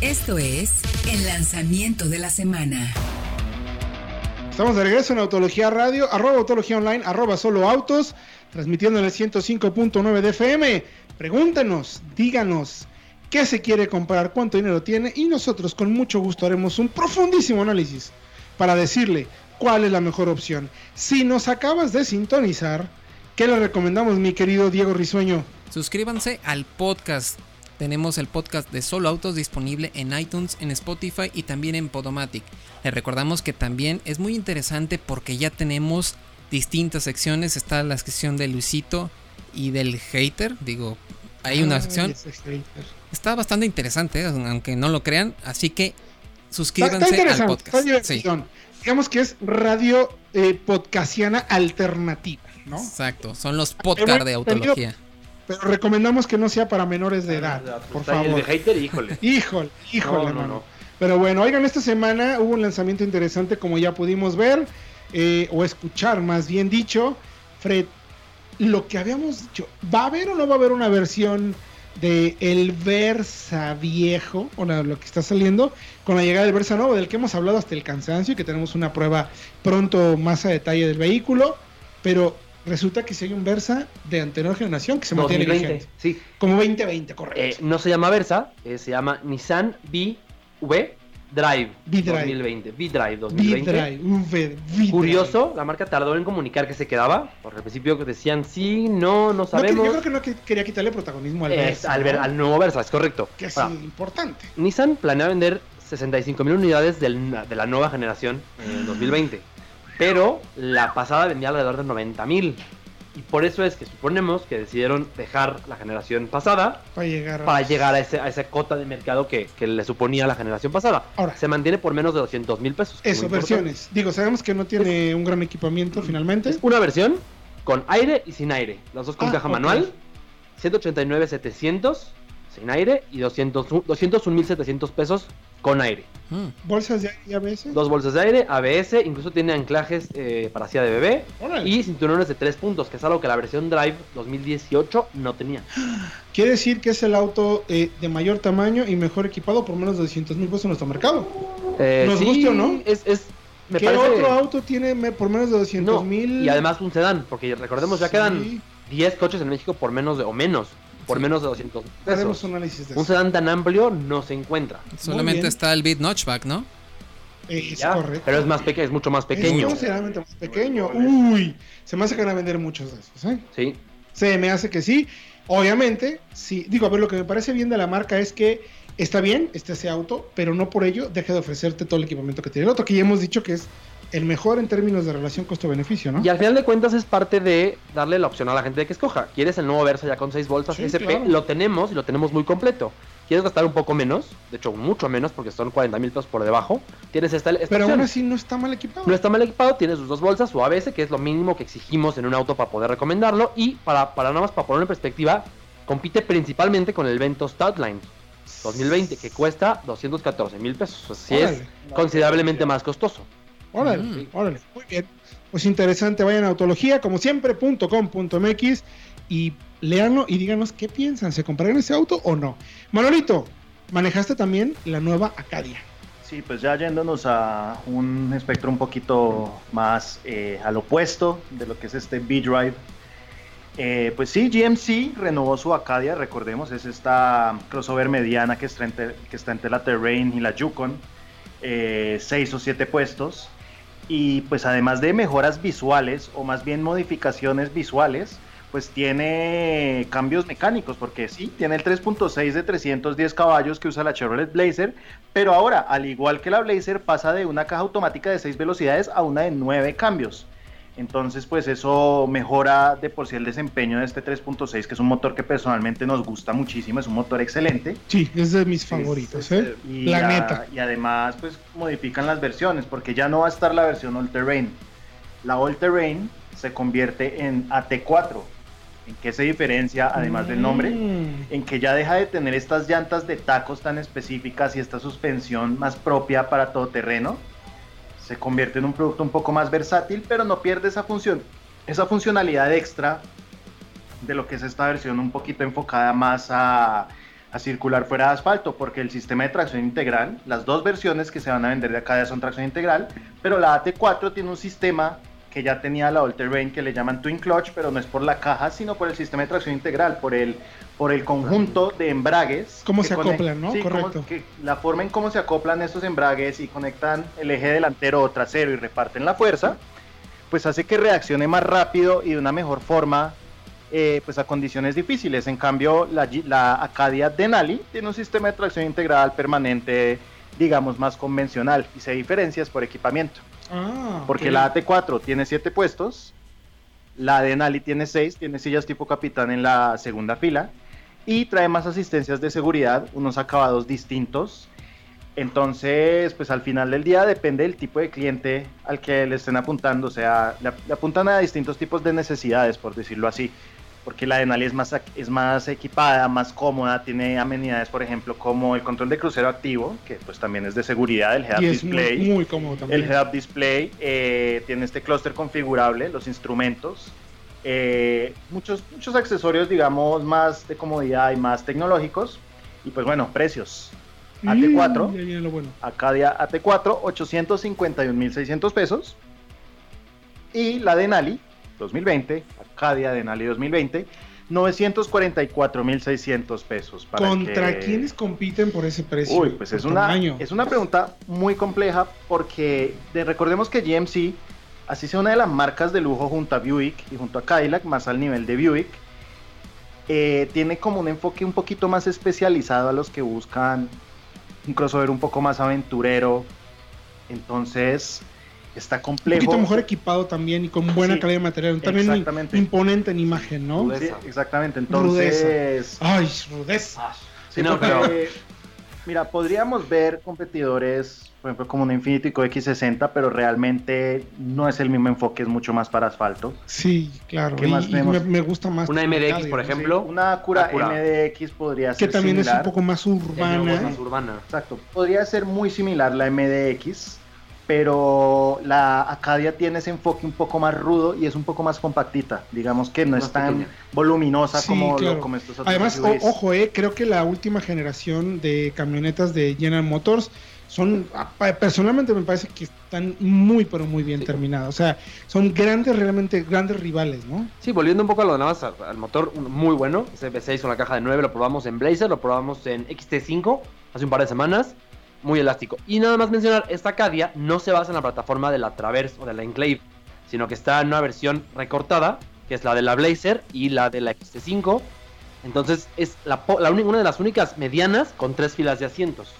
Esto es el lanzamiento de la semana. Estamos de regreso en Autología Radio, arroba Autología Online, arroba Solo Autos, transmitiendo en el 105.9 de FM. Pregúntenos, díganos qué se quiere comprar, cuánto dinero tiene y nosotros con mucho gusto haremos un profundísimo análisis para decirle cuál es la mejor opción. Si nos acabas de sintonizar, ¿qué le recomendamos mi querido Diego Risueño? Suscríbanse al podcast tenemos el podcast de Solo Autos disponible en iTunes, en Spotify y también en Podomatic. Les recordamos que también es muy interesante porque ya tenemos distintas secciones. Está la sección de Luisito y del hater. Digo, hay una sección. Está bastante interesante, aunque no lo crean. Así que suscríbanse al podcast. Digamos que es radio eh, podcastiana alternativa, ¿no? Exacto, son los podcasts de autología. Pero recomendamos que no sea para menores de edad, por favor. El de hater, híjole. híjole, híjole, no, Pero bueno, oigan, esta semana hubo un lanzamiento interesante, como ya pudimos ver, eh, o escuchar, más bien dicho. Fred, lo que habíamos dicho, ¿va a haber o no va a haber una versión de el Versa viejo, o lo que está saliendo, con la llegada del Versa nuevo, del que hemos hablado hasta el cansancio, y que tenemos una prueba pronto más a detalle del vehículo? Pero resulta que si hay un Versa de anterior generación que se mantiene 2020, Sí. Como 2020, correcto. Eh, no se llama Versa, eh, se llama Nissan V Drive V-Drive. 2020. V-Drive 2020. V-Drive. Curioso, la marca tardó en comunicar que se quedaba, porque al principio decían sí, no, no sabemos. yo creo que no quería quitarle protagonismo al Versa. Al, al, nuevo Versa, es correcto. Que es importante. Nissan planea vender 65 mil unidades de la nueva generación en 2020. Pero la pasada vendía alrededor de 90 mil. Y por eso es que suponemos que decidieron dejar la generación pasada para llegar a, para llegar a, ese, a esa cota de mercado que, le suponía la generación pasada. Ahora, se mantiene por menos de 200 mil pesos. Eso, versiones. Digo, sabemos que no tiene un gran equipamiento finalmente. Es una versión con aire y sin aire. Las dos con ah, caja manual. 189,700 sin aire y 200, 201.700 pesos con aire. ¿Bolsas de aire y ABS? Dos bolsas de aire, ABS, incluso tiene anclajes eh, para silla de bebé y cinturones de tres puntos, que es algo que la versión Drive 2018 no tenía. Quiere decir que es el auto eh, de mayor tamaño y mejor equipado por menos de 200 mil pesos en nuestro mercado. Eh, ¿Nos gusta o no? Es, es, ¿Qué otro auto tiene por menos de 200 mil? y además un sedán, porque recordemos, ya quedan 10 coches en México por menos de, o menos por menos de 200 pesos. Un, análisis de un sedán tan amplio no se encuentra. Solamente está el Beat Notchback, ¿no? Es correcto. Pero es más pequeño, es mucho más pequeño. Es considerablemente más pequeño. Uy, se me hace que van a vender muchos de esos, ¿eh? Sí. Se me hace que sí. Obviamente, sí. Digo, a ver, lo que me parece bien de la marca es que está bien, este ese auto, pero no por ello deja de ofrecerte todo el equipamiento que tiene el otro, que ya hemos dicho que es el mejor en términos de relación costo-beneficio, ¿no? Y al final de cuentas es parte de darle la opción a la gente de que escoja. ¿Quieres el nuevo Versa ya con 6 bolsas SP? Lo tenemos y lo tenemos muy completo. ¿Quieres gastar un poco menos? De hecho, mucho menos porque son 40 mil pesos por debajo. Tienes esta, Pero aún así no está mal equipado. No está mal equipado, tienes sus dos bolsas, su ABS, que es lo mínimo que exigimos en un auto para poder recomendarlo. Y para, para nada más, para ponerlo en perspectiva, compite principalmente con el Vento Stoutline 2020, que cuesta 214 mil pesos. Así es considerablemente más costoso. Órale, mm. órale, muy bien. Pues interesante, vayan a autología, como siempre, .com.mx y leanlo y díganos qué piensan, ¿se compraron ese auto o no? Manolito, manejaste también la nueva Acadia. Sí, pues ya yéndonos a un espectro un poquito más eh, al opuesto de lo que es este B-Drive. Eh, pues sí, GMC renovó su Acadia, recordemos, es esta crossover mediana que está entre, que está entre la Terrain y la Yukon, eh, seis o siete puestos y pues además de mejoras visuales o más bien modificaciones visuales, pues tiene cambios mecánicos, porque sí, tiene el 3.6 de 310 caballos que usa la Chevrolet Blazer, pero ahora, al igual que la Blazer, pasa de una caja automática de 6 velocidades a una de 9 cambios. Entonces, pues eso mejora de por sí el desempeño de este 3.6, que es un motor que personalmente nos gusta muchísimo, es un motor excelente. Sí, es de mis favoritos, ¿eh? Y la neta. Y además, pues modifican las versiones, porque ya no va a estar la versión All Terrain. La All Terrain se convierte en AT4. ¿En qué se diferencia, además del nombre? Mm. En que ya deja de tener estas llantas de tacos tan específicas y esta suspensión más propia para todo terreno se convierte en un producto un poco más versátil, pero no pierde esa función, esa funcionalidad extra de lo que es esta versión un poquito enfocada más a, a circular fuera de asfalto, porque el sistema de tracción integral, las dos versiones que se van a vender de acá son tracción integral, pero la AT4 tiene un sistema que ya tenía la All Terrain que le llaman Twin Clutch, pero no es por la caja, sino por el sistema de tracción integral, por el, por el conjunto de embragues. ¿Cómo se acoplan, no? Correcto. la forma en cómo se acoplan estos embragues y conectan el eje delantero o trasero y reparten la fuerza, pues hace que reaccione más rápido y de una mejor forma eh, pues a condiciones difíciles. En cambio, la, la Acadia Denali tiene un sistema de tracción integral permanente, digamos, más convencional y se diferencias por equipamiento. Ah, porque la AT4 tiene 7 puestos, la Denali tiene 6, tiene sillas tipo capitán en la segunda fila y trae más asistencias de seguridad, unos acabados distintos. Entonces, pues al final del día depende del tipo de cliente al que le estén apuntando, o sea, le apuntan a distintos tipos de necesidades, por decirlo así porque la Denali es más, es más equipada, más cómoda, tiene amenidades, por ejemplo, como el control de crucero activo, que pues también es de seguridad, el head-up display. Muy, cómodo también. El head-up display eh, tiene este clúster configurable, los instrumentos, eh, muchos, muchos accesorios, digamos, más de comodidad y más tecnológicos. Y pues bueno, precios. AT4, bueno. Acadia AT4, 851.600 pesos. Y la Denali, 2020, Acadia de Nali 2020, 944.600 pesos. ¿Contra quiénes compiten por ese precio? Uy, pues es una, es una pregunta muy compleja porque recordemos que GMC, así sea una de las marcas de lujo junto a Buick y junto a Cadillac, más al nivel de Buick, eh, tiene como un enfoque un poquito más especializado a los que buscan un crossover un poco más aventurero. Entonces, está complejo. Un poquito mejor equipado también y con buena calidad de material. También imponente en imagen, ¿no? Sí, exactamente. Entonces. Ay, rudeza. Ah, sí, no, pero... Mira, podríamos ver competidores, por ejemplo, como un Infiniti X60, pero realmente no es el mismo enfoque, es mucho más para asfalto. Sí, claro. ¿Qué más me, gusta más. Una MDX, por ejemplo. una Acura, MDX podría ser Que también es un poco más urbana. Más urbana. Exacto. Podría ser muy similar la MDX pero la Acadia tiene ese enfoque un poco más rudo y es un poco más compactita, digamos que no es tan voluminosa como, como, estos otros. Además, ojo, eh, creo que la última generación de camionetas de General Motors son, personalmente me parece que están muy, pero muy bien terminadas. O sea, son grandes, realmente grandes rivales, ¿no? Sí, volviendo un poco a lo de nada más, al motor muy bueno, ese V6 con la caja de 9, lo probamos en Blazer, lo probamos en XT5 hace un par de semanas muy elástico. Y nada más mencionar, esta Acadia no se basa en la plataforma de la Traverse o de la Enclave, sino que está en una versión recortada, que es la de la Blazer y la de la XT5. Entonces es la, una de las únicas medianas con tres filas de asientos.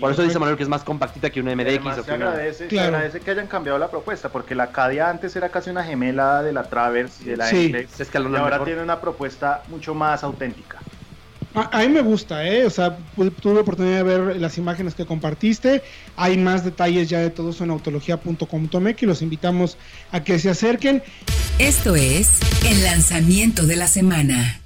Por eso dice Manuel que es más compactita que una MDX. o que agradece, agradece, que hayan cambiado la propuesta, porque la Acadia antes era casi una gemela de la Traverse y de la sí. Enclave. y ahora tiene una propuesta mucho más auténtica. A, mí me gusta, ¿eh? O sea, tuve oportunidad de ver las imágenes que compartiste. Hay más detalles ya de todo eso en autología.com.mx y los invitamos a que se acerquen. Esto es el lanzamiento de la semana.